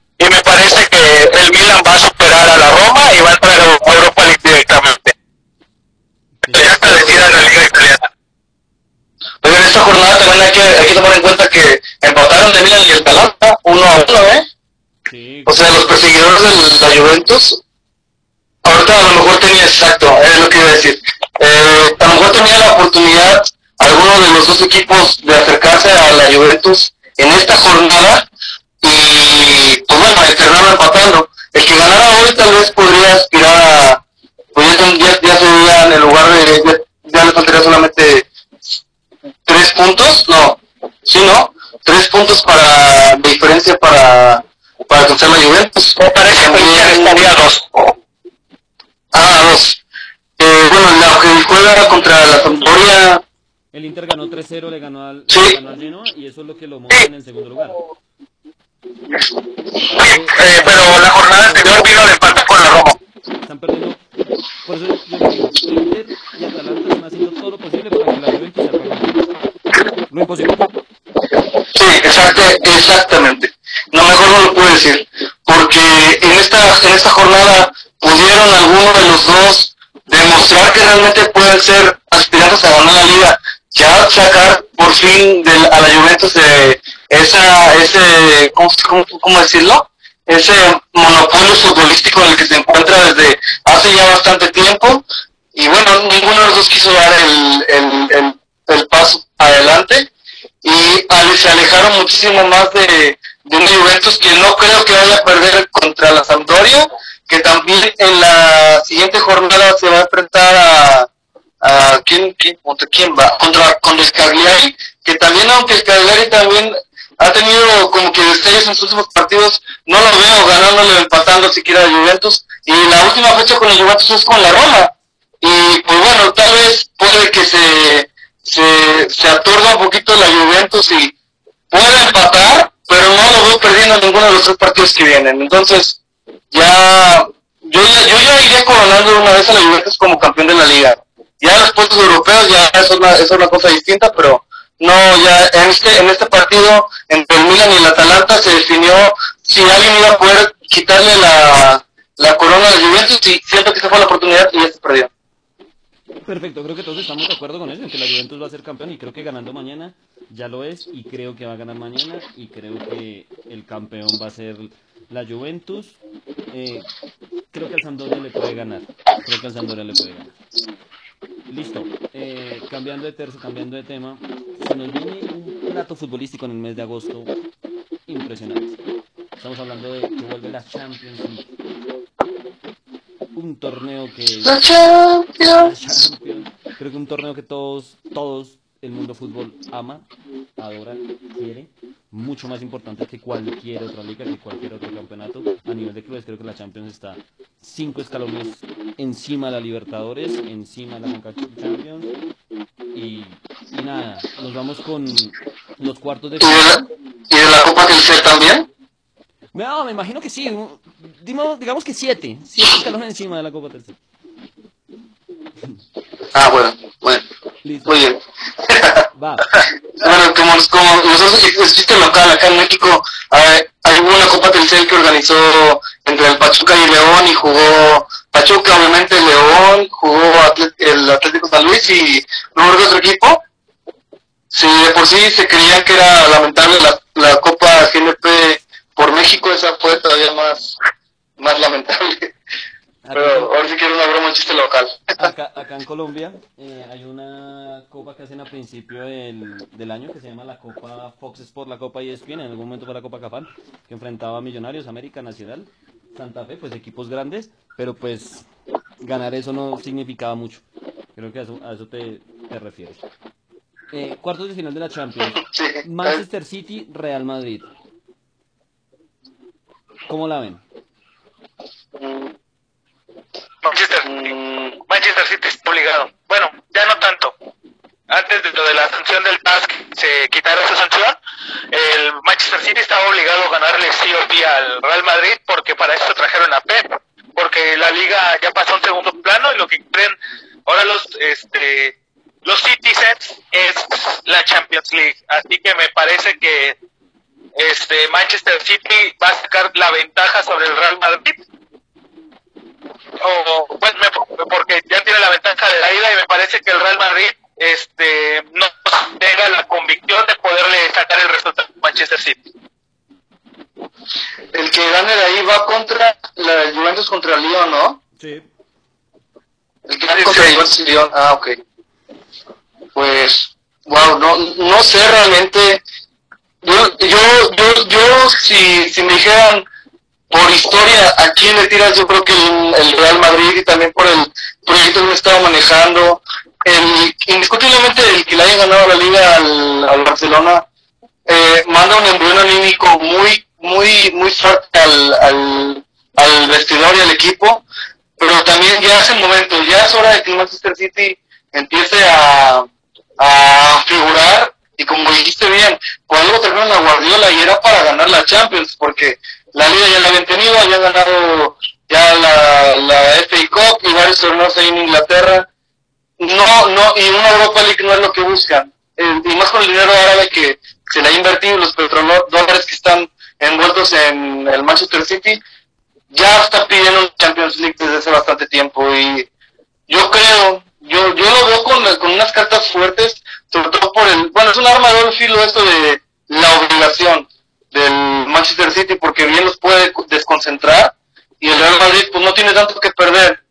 uno a uno, ¿eh? Sí. O sea, los perseguidores de la Juventus, ahorita a lo mejor tenía, exacto, es lo que iba a decir, eh, a lo mejor tenía la oportunidad alguno de los dos equipos de acercarse a la Juventus en esta jornada y, pues bueno, terminaron empatando. El que ganara hoy tal vez podría aspirar a, pues ya, ya, sería en el lugar de, ya, le faltaría solamente tres puntos, no, sí, no, para de diferencia para para alcanzar la Juventus. Me parece que Inter estaría a dos. Ah, a dos. Eh, bueno, la que juega contra la Sampdoria. El Inter ganó 3-0, le ganó al, Sí. le ganó al Genoa y eso es lo que lo monta en el segundo lugar. Eh, pero la jornada anterior vino el empate con la Roma. Están perdiendo. Por eso yo digo, Inter y Atalanta están haciendo todo lo posible para que la Juventus se apague. Lo imposible. Sí, exacto, exactamente. No, mejor no lo puedo decir. Porque en esta, en esta jornada pudieron alguno de los dos demostrar que realmente pueden ser aspirantes a ganar la liga. Ya sacar por fin del, a la Juventus de esa, ese, ¿cómo, decirlo? Ese monopolio futbolístico en el que se encuentra desde hace ya bastante tiempo. Y bueno, ninguno de los dos quiso dar el, el, el paso adelante. Y se alejaron muchísimo más de, de un Juventus que no creo que vaya a perder contra la Sampdoria, que también en la siguiente jornada se va a enfrentar a, a ¿quién, contra quién va? Contra, contra Scagliari, que también aunque Scagliari también ha tenido como que destellos en sus últimos partidos, no lo veo ganándole empatando siquiera a Juventus, y la última fecha con el Juventus es con la Roma, y pues bueno, tal vez puede que se, se, se aturda un poquito la Juventus y puede empatar, pero no lo veo perdiendo en ninguno de los tres partidos que vienen. Entonces, ya, yo, yo ya iría coronando una vez a la Juventus como campeón de la liga. Ya los puestos europeos ya es una, es una cosa distinta, pero no, ya en este, en este partido entre el Milan y el Atalanta se definió si alguien iba a poder quitarle la, la corona a la Juventus y siento que esa fue la oportunidad y ya se perdió. Perfecto, creo que todos estamos de acuerdo con eso, en que la Juventus va a ser campeón y creo que ganando mañana ya lo es y creo que va a ganar mañana y creo que el campeón va a ser la Juventus. Eh, creo que al Sampdoria le puede ganar, creo que al Sampdoria le puede ganar. Listo, eh, cambiando de tercio, cambiando de tema, se nos viene un plato futbolístico en el mes de agosto impresionante. Estamos hablando de que vuelve la Champions League. Un torneo que La Champions. Champions. Creo que un torneo que todos, todos, el mundo fútbol ama, adora, quiere. Mucho más importante que cualquier otra liga, que cualquier otro campeonato. A nivel de clubes, creo que la Champions está cinco escalones encima de la Libertadores, encima de la Champions. Y, y nada, nos vamos con los cuartos de ¿Y de la, y de la Copa del Ser también? No, me imagino que sí. Digamos, digamos que siete. Siete escalones encima de la Copa Tercera. Ah, bueno, bueno, Listo. muy bien. Va. [LAUGHS] Bueno, como, como nosotros existe local acá en México, hay, una Copa Telcel que organizó entre el Pachuca y León y jugó Pachuca, obviamente León, jugó Atlet- el Atlético San Luis y no recuerdo otro equipo. Si de por sí se creían que era lamentable la, la Copa GNP por México, esa fue todavía más, más lamentable. Pero ahora sí que era una broma, un chiste local. Acá, acá en Colombia eh, hay una copa que hacen a principio del, del año que se llama la Copa Fox Sport, la Copa ESPN, en algún momento fue la Copa Cafán, que enfrentaba a Millonarios, América Nacional, Santa Fe, pues equipos grandes, pero pues ganar eso no significaba mucho. Creo que a eso, a eso te, te refieres. Eh, cuartos de final de la Champions. [LAUGHS] Sí. Manchester City, Real Madrid. ¿Cómo la ven? Manchester, Manchester City está obligado. Bueno, ya no tanto. Antes de lo de la sanción del TASC se quitara esa sanción, el Manchester City estaba obligado a ganarle sí o sí al Real Madrid porque para eso trajeron a Pep, porque la liga ya pasó a un segundo plano y lo que creen ahora los este los Citizens es la Champions League, así que me parece que este Manchester City va a sacar la ventaja sobre el Real Madrid o pues me- porque ya tiene la ventaja de la ida y me parece que el Real Madrid este no tenga la convicción de poderle sacar el resultado a Manchester City. el que gane de ahí va contra la Juventus contra el Lyon, ¿no? Sí. El que gane contra la Juventus y Lyon. Ah, ok. Pues, wow, no, no sé realmente. Yo, yo, yo, yo si, si me dijeran por historia a quién le tiras, yo creo que el, Real Madrid y también por el proyecto que me estaba manejando. El, indiscutiblemente el que le haya ganado la liga al, Barcelona eh, manda un embrión anímico muy, muy, muy fuerte al, al, al vestidor y al equipo, pero también ya es el momento, ya es hora de que Manchester City empiece a, a figurar y como dijiste bien, por algo la Guardiola y era para ganar la Champions, porque la Liga ya la habían tenido, habían ganado ya la, la FA Cup y varios torneos ahí en Inglaterra. No, no, y una Europa League no es lo que buscan. Eh, y más con el dinero árabe que se le ha invertido, los petrodólares que están envueltos en el Manchester City, ya está pidiendo un Champions League desde hace bastante tiempo. Y yo creo, yo, yo lo veo con, con unas cartas fuertes, sobre todo por el, bueno, es un arma de filo esto de la obligación del Manchester City porque bien los puede desconcentrar y el Real Madrid pues no tiene tanto que perder.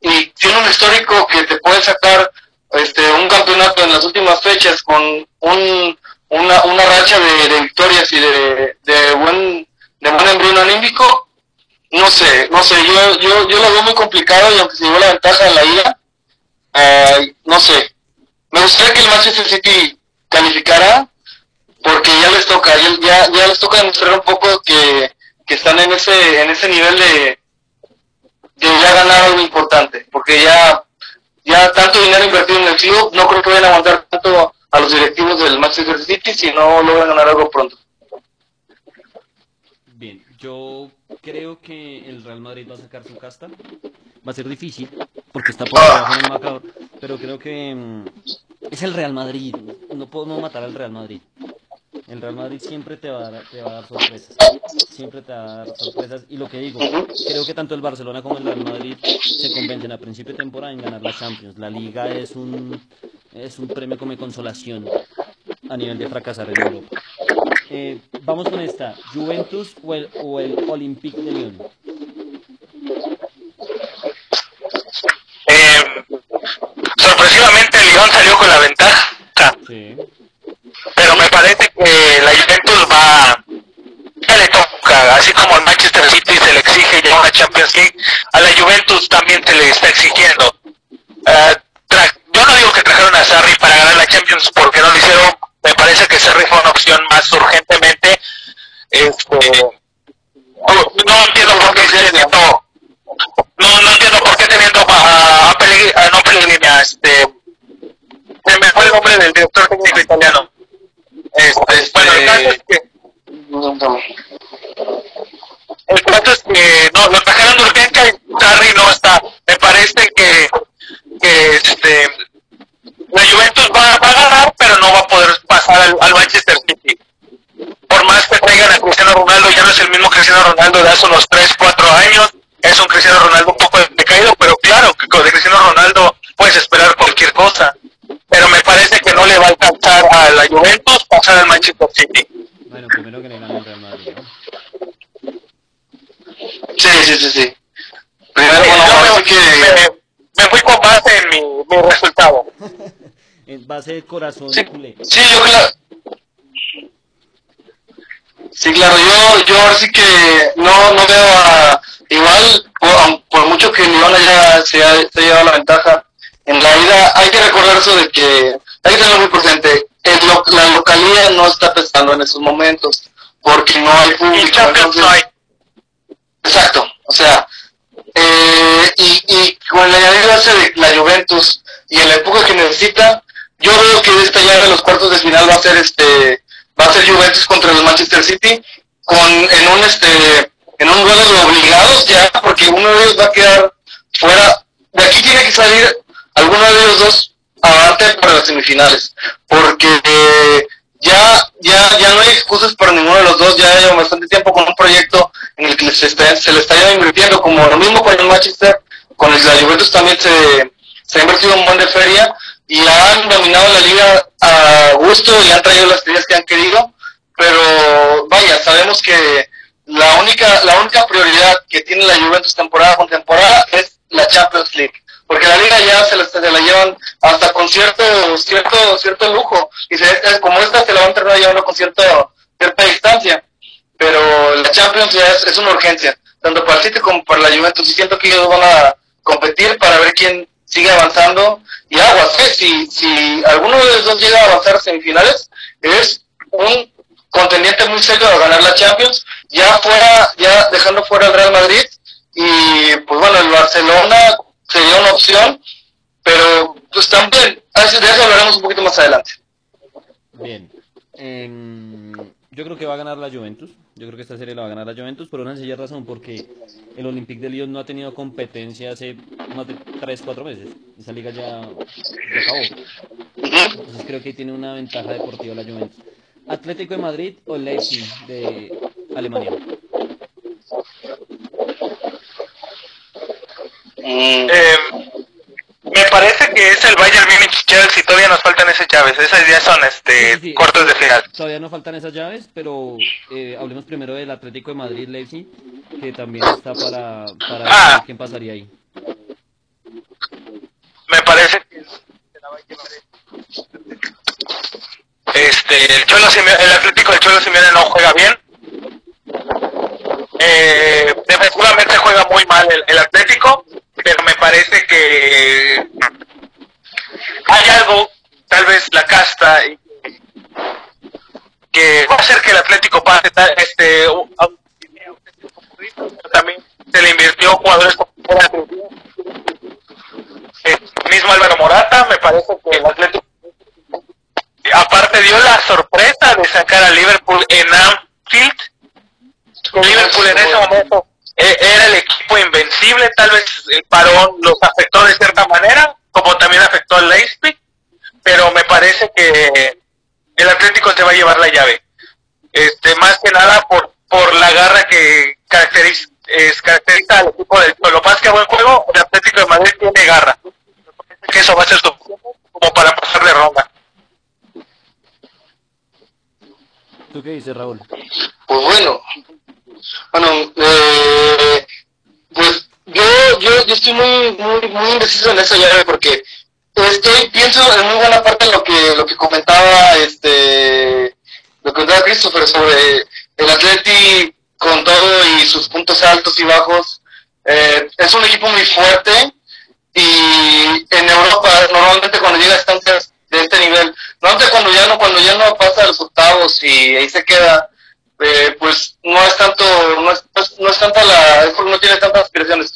Y tiene un histórico que te puede sacar este un campeonato en las últimas fechas con un, una, una racha de, victorias y de, de buen de buen embrión anímico. No sé no sé yo yo yo lo veo muy complicado y aunque se llevó la ventaja en la ida eh, no sé. Me gustaría que el Manchester City calificara porque ya les toca, ya, ya les toca demostrar un poco que, que están en ese, en ese nivel de, de ya ganar algo importante, porque ya, ya tanto dinero invertido en el club, no creo que vayan a aguantar tanto a los directivos del Manchester City si no logran ganar algo pronto. Bien, yo creo que el Real Madrid va a sacar su casta. Va a ser difícil, porque está por debajo en el marcador, pero creo que mm, es el Real Madrid. No podemos matar al Real Madrid. El Real Madrid siempre te va, a dar, te va a dar sorpresas. Siempre te va a dar sorpresas. Y lo que digo, creo que tanto el Barcelona como el Real Madrid se convencen a principio de temporada en ganar la Champions. La Liga es un, es un premio como consolación a nivel de fracasar en Europa. Eh, vamos con esta. ¿Juventus o el, o el Olympique de Lyon? Eh, sorpresivamente el Lyon salió con la ventaja. Sí parece que la Juventus va ya le toca, así como al Manchester City se le exige ya una Champions League, a la Juventus también se le está exigiendo. Uh, yo no digo que trajeron a Sarri para ganar la Champions porque no lo hicieron, me parece que Sarri fue una opción más urgentemente. Este, no, entiendo por qué teniendo, no, no entiendo por qué teniendo a, a, a no Pellegrini, este, me fue el nombre del director técnico italiano. Este, bueno, el caso es que el caso es que no, lo trajeron de urgencia y Sarri no está. Me parece que, que este la Juventus va, va, a ganar, pero no va a poder pasar al, Manchester City. Por más que traigan a Cristiano Ronaldo, ya no es el mismo Cristiano Ronaldo de hace unos 3, 4 años. Es un Cristiano Ronaldo un poco decaído, pero claro que con Cristiano Ronaldo puedes esperar cualquier cosa pero me parece que no le va a alcanzar a la Juventus pasar al Manchester City. Bueno, primero que le gane el Real Madrid, ¿no? Sí, sí, sí, sí. Primero, bueno, me, que... me, me, fui con base en mi, mi resultado. [LAUGHS] en base de corazón sí, culé. Sí, yo claro. Sí, claro, yo, yo ahora sí que no, no veo a... Igual, por, por mucho que León haya se ha, se ha llevado la ventaja, en la ida hay que recordar eso de que hay que tenerlo muy presente. El, la localidad no está pesando en esos momentos porque no hay público. Entonces, exacto, o sea, eh, y, y con la añadido de la Juventus y la época que necesita, yo veo que esta llave de los cuartos de final va a ser este va a ser Juventus contra el Manchester City con en un este en un duelo de obligados ya porque uno de ellos va a quedar fuera de aquí tiene que salir alguno de ellos dos avante para las semifinales, porque eh, ya, ya, ya no hay excusas para ninguno de los dos, ya llevan bastante tiempo con un proyecto en el que se, está, se le está invirtiendo, como lo mismo con el Manchester, con el Juventus también se, se ha invertido un buen de feria y han dominado la liga a gusto y han traído las estrellas que han querido, pero vaya, sabemos que la única, la única prioridad que tiene la Juventus temporada con temporada es la Champions League porque la liga ya se la, se la llevan hasta con cierto, cierto, cierto lujo, y se, como esta se la van a terminar llevando con cierto, cierta distancia, pero la Champions ya es, es una urgencia, tanto para el City como para la Juventus, y siento que ellos van a competir para ver quién sigue avanzando, y aguas, ¿eh? si, si alguno de los dos llega a avanzar semifinales, es un contendiente muy serio a ganar la Champions, ya fuera, ya dejando fuera el Real Madrid, y pues bueno, el Barcelona sería una opción, pero pues también, de eso hablaremos un poquito más adelante. Bien. Em, yo creo que va a ganar la Juventus. Yo creo que esta serie la va a ganar la Juventus por una sencilla razón, porque el Olympique de Lyon no ha tenido competencia hace más de 3, 4 meses. Esa liga ya, ya acabó. Entonces creo que tiene una ventaja deportiva la Juventus. Atlético de Madrid o Leipzig de Alemania. Eh, me parece que es el Bayern Munich Chelsea, todavía nos faltan esas llaves, esas ya son este Sí, sí, sí. cortos de final. Todavía no faltan esas llaves, pero eh, hablemos primero del Atlético de Madrid Leipzig, que también está para, para Ah. ver quién pasaría ahí. Me parece que este el Cholo Simeone- el Atlético del Cholo Simeone no juega bien. Eh, defensivamente juega muy mal el, el Atlético, pero me parece que hay algo, tal vez la casta, que va a hacer que el Atlético pase este un- a un- también se le invirtió jugadores como eh, mismo Álvaro Morata, me parece que el Atlético aparte dio la sorpresa de sacar a Liverpool en Anfield. que Liverpool en ese momento eh, era el equipo invencible, tal vez el parón los afectó de cierta manera, como también afectó al Leipzig, pero me parece que el Atlético se va a llevar la llave. Este, más que nada por por la garra que caracteriza, es, caracteriza al equipo del Lo más que a buen juego, el Atlético de Madrid tiene garra. Que eso va a ser suficiente como para pasar de ronda. ¿Tú qué dices, Raúl? Pues bueno, bueno, eh, pues yo, yo, yo estoy muy, muy, muy indeciso en esa llave porque estoy, pienso en muy buena parte lo que, lo que comentaba este, lo que comentaba Christopher sobre el Atleti con todo y sus puntos altos y bajos. Eh, es un equipo muy fuerte y en Europa normalmente cuando llega a estancias de este nivel, normalmente cuando ya no, cuando ya no pasa a los octavos y ahí se queda, eh, pues no es tanto, no es, no es- no es tanta la, no tiene tantas aspiraciones.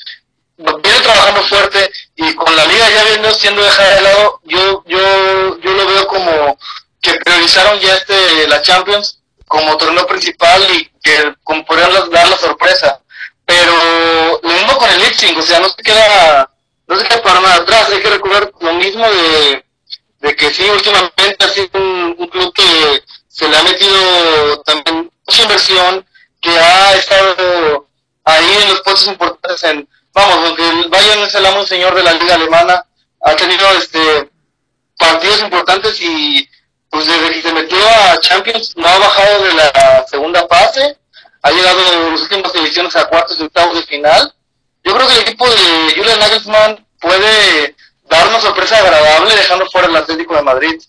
Viene trabajando fuerte y con la liga ya viene siendo dejada de lado, yo, yo, yo lo veo como que priorizaron ya este, la Champions como torneo principal y que como podrían dar la sorpresa. Pero lo mismo con el Leipzig, o sea, no se queda, no se queda para nada atrás, hay que recordar lo mismo de, de que sí, últimamente ha sido un club que se le ha metido también mucha inversión, que ha estado ahí en los puestos importantes en, vamos, aunque el Bayern es el amo señor de la liga alemana, ha tenido este partidos importantes y pues desde que se metió a Champions no ha bajado de la segunda fase, ha llegado en las últimas divisiones a cuartos y octavos de final. Yo creo que el equipo de Julian Nagelsmann puede dar una sorpresa agradable dejando fuera el Atlético de Madrid.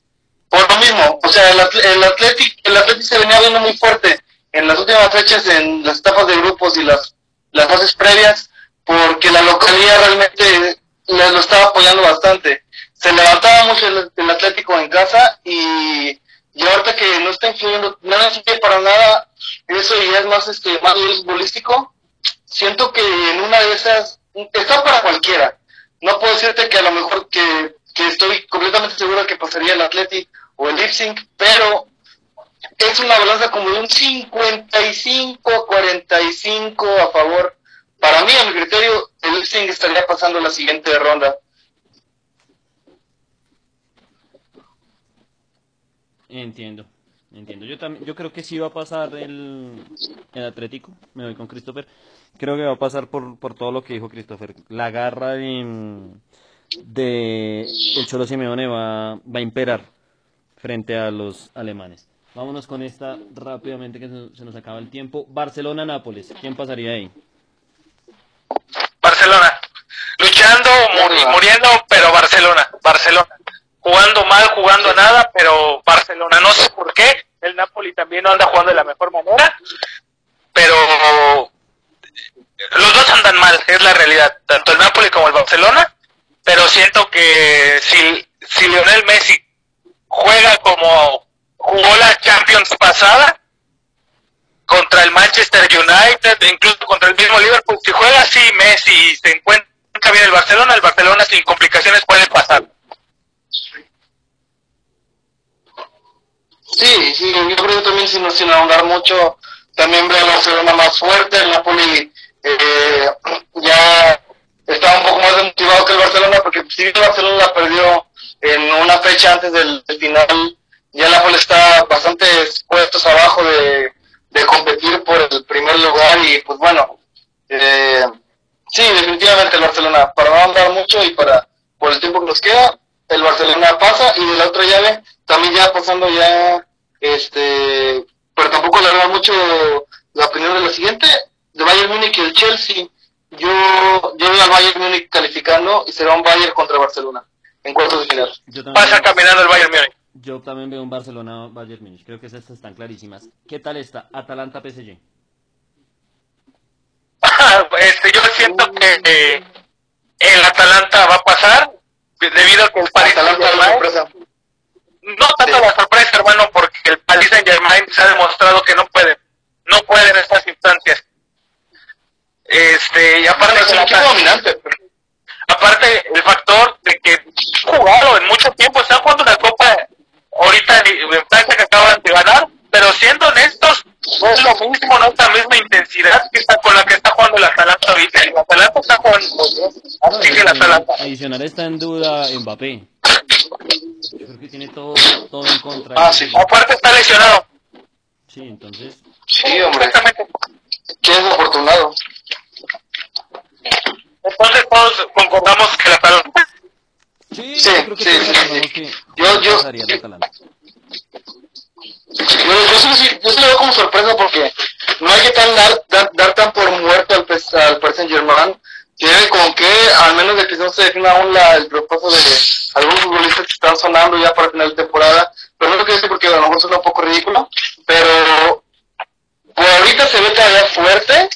Por lo mismo, o sea, el, el Atlético el Atlético se venía viendo muy fuerte en las últimas fechas, en las etapas de grupos y las, las fases previas, porque la localidad realmente le lo estaba apoyando bastante. Se levantaba mucho el, Atlético en casa y, y ahorita que no está influyendo, no influye para nada, eso ya es más este más futbolístico, siento que en una de esas está para cualquiera. No puedo decirte que a lo mejor que, que estoy completamente seguro que pasaría el Athletic o el Leipzig, pero es una balanza como de un 55 a 45 a favor. Para mí, a mi criterio, el Leipzig estaría pasando la siguiente ronda. Entiendo, entiendo. Yo también, yo creo que sí va a pasar el, el Atlético. Me voy con Christopher. Creo que va a pasar por, por todo lo que dijo Christopher. La garra de, de el Cholo Simeone va, va a imperar frente a los alemanes. Vámonos con esta rápidamente que se, nos acaba el tiempo. Barcelona-Nápoles. ¿Quién pasaría ahí? Barcelona. Luchando, muri- muriendo, pero Barcelona. Barcelona. Jugando mal, jugando nada, pero Barcelona. No sé por qué. El Napoli también no anda jugando de la mejor manera. Pero los dos andan mal, es la realidad. Tanto el Napoli como el Barcelona. Pero siento que si, si Lionel Messi juega como jugó la Champions pasada, contra el Manchester United, incluso contra el mismo Liverpool. Si juega así Messi y se encuentra bien el Barcelona, el Barcelona sin complicaciones puede pasar. Sí, sí, yo creo que también sin, sin ahondar mucho, también veo a Barcelona más fuerte, el Napoli eh, ya está un poco más desmotivado que el Barcelona, porque si el Barcelona perdió en una fecha antes del, final, ya el Napoli está bastante puestos abajo de, de competir por el primer lugar y pues bueno, eh, sí, definitivamente el Barcelona, para no andar mucho y para por el tiempo que nos queda, el Barcelona pasa y de la otra llave también ya pasando ya este pero tampoco le da mucho la opinión de la siguiente de Bayern Múnich y el Chelsea. Yo yo veo al Bayern Múnich calificando y será un Bayern contra Barcelona en cuartos de final. Pasa caminando el Bayern Múnich yo también veo un Barcelona Bayern Múnich. Creo que esas están clarísimas. ¿qué tal está Atalanta PSG? este yo siento que eh, el Atalanta va a pasar debido a que el Paris Saint Germain no tanto la sorpresa hermano porque el Paris Saint Germain se ha demostrado que no puede no puede en estas instancias. Este y aparte es un dominante. aparte el factor de que jugado en mucho tiempo está jugando una copa ahorita en Francia que acaban de ganar pero siendo honestos no es lo mismo, no es la misma intensidad que está con la que está jugando el Atalanta ahorita. El Atalanta está jugando así que el Atalanta. Adicional está en duda Mbappé. Yo creo que tiene todo, todo en contra. Ah, sí. Aparte está lesionado. Sí, entonces. Sí, hombre. Qué desafortunado. Entonces todos concordamos que el Atalanta. Sí, Sí, yo creo que sí, que Yo- yo- pasaría el Atalanta. Bueno, yo sí, sí- yo sí lo veo como sorpresa porque no hay que tan dar, dar, dar tan por muerto al, al Paris Saint Germain. Tiene como que, al menos de que no se defina aún la, el propósito de algunos futbolistas que están sonando ya para final de temporada, pero no lo quiero decir porque a lo mejor suena un poco ridículo, pero por ahorita se ve todavía fuerte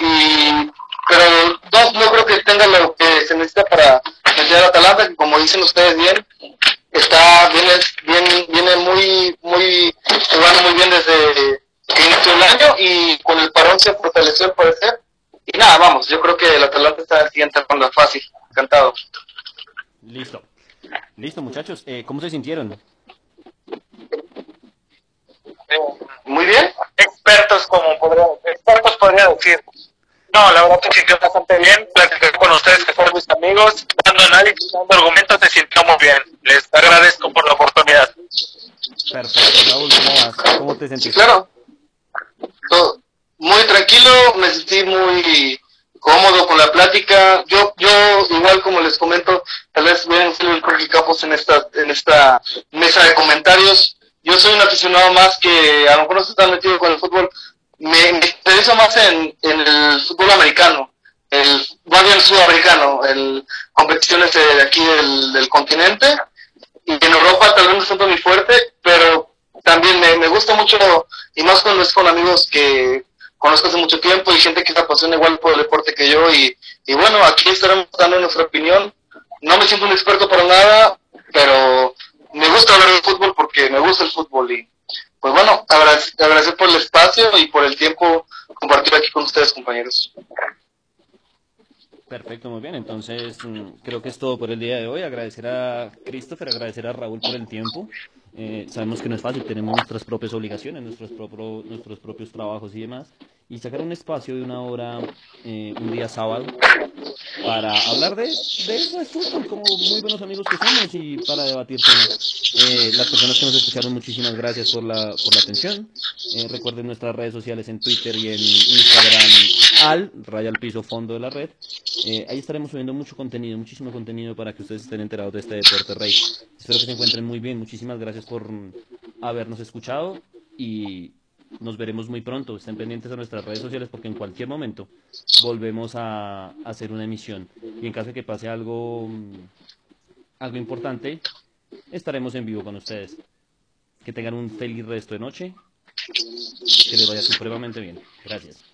y pero no, no creo que tenga lo que se necesita para meter al Atalanta, que como dicen ustedes bien, está viene bien viene muy muy jugando muy bien desde que inició el año y con el parón se fortaleció al parecer y nada vamos yo creo que el Atalanta está en la siguiente ronda fácil encantado Listo. Listo, muchachos. Eh, ¿Cómo se sintieron? Eh, muy bien expertos como podría, expertos podría decir. No, la verdad que se sintió bastante bien, platicar con ustedes que son mis amigos, dando análisis, dando argumentos, se sintió muy bien. Les agradezco por la oportunidad. Perfecto, Raúl, ¿cómo vas? ¿Cómo te sí sentiste? claro Todo- muy tranquilo me sentí muy cómodo con la plática yo yo igual como les comento tal vez ven el Jorge Campos en esta en esta mesa de comentarios yo soy un aficionado más que a lo mejor no está tan metido con el fútbol me, me interesa más en, el fútbol americano el más sudamericano el competiciones de aquí del, del continente y en Europa tal vez no tanto mi fuerte pero también me, me gusta mucho y más cuando es con amigos que conozco hace mucho tiempo y gente que se apasiona igual por el deporte que yo y, y bueno, aquí estaremos dando nuestra opinión. No me siento un experto para nada, pero me gusta hablar de fútbol porque me gusta el fútbol y pues bueno, agradecer, por el espacio y por el tiempo compartir aquí con ustedes compañeros. Perfecto, muy bien. Entonces, mm, creo que es todo por el día de hoy. Agradecer a Christopher, agradecer a Raúl por el tiempo. Eh, sabemos que no es fácil, tenemos nuestras propias obligaciones, nuestros, propio- nuestros propios trabajos y demás. Y sacar un espacio de una hora, eh, un día sábado, para hablar de, de eso como muy buenos amigos que somos y para debatir temas. Eh, las personas que nos escucharon, muchísimas gracias por la, por la atención. Eh, recuerden nuestras redes sociales en Twitter y en Instagram al raya al piso fondo de la red. Eh, ahí estaremos subiendo mucho contenido, muchísimo contenido para que ustedes estén enterados de este deporte rey. Espero que se encuentren muy bien. Muchísimas gracias por habernos escuchado y nos veremos muy pronto. Estén pendientes a nuestras redes sociales porque en cualquier momento volvemos a, hacer una emisión. Y en caso de que pase algo, mm, algo importante, estaremos en vivo con ustedes. Que tengan un feliz resto de noche. Que les vaya supremamente bien. Gracias.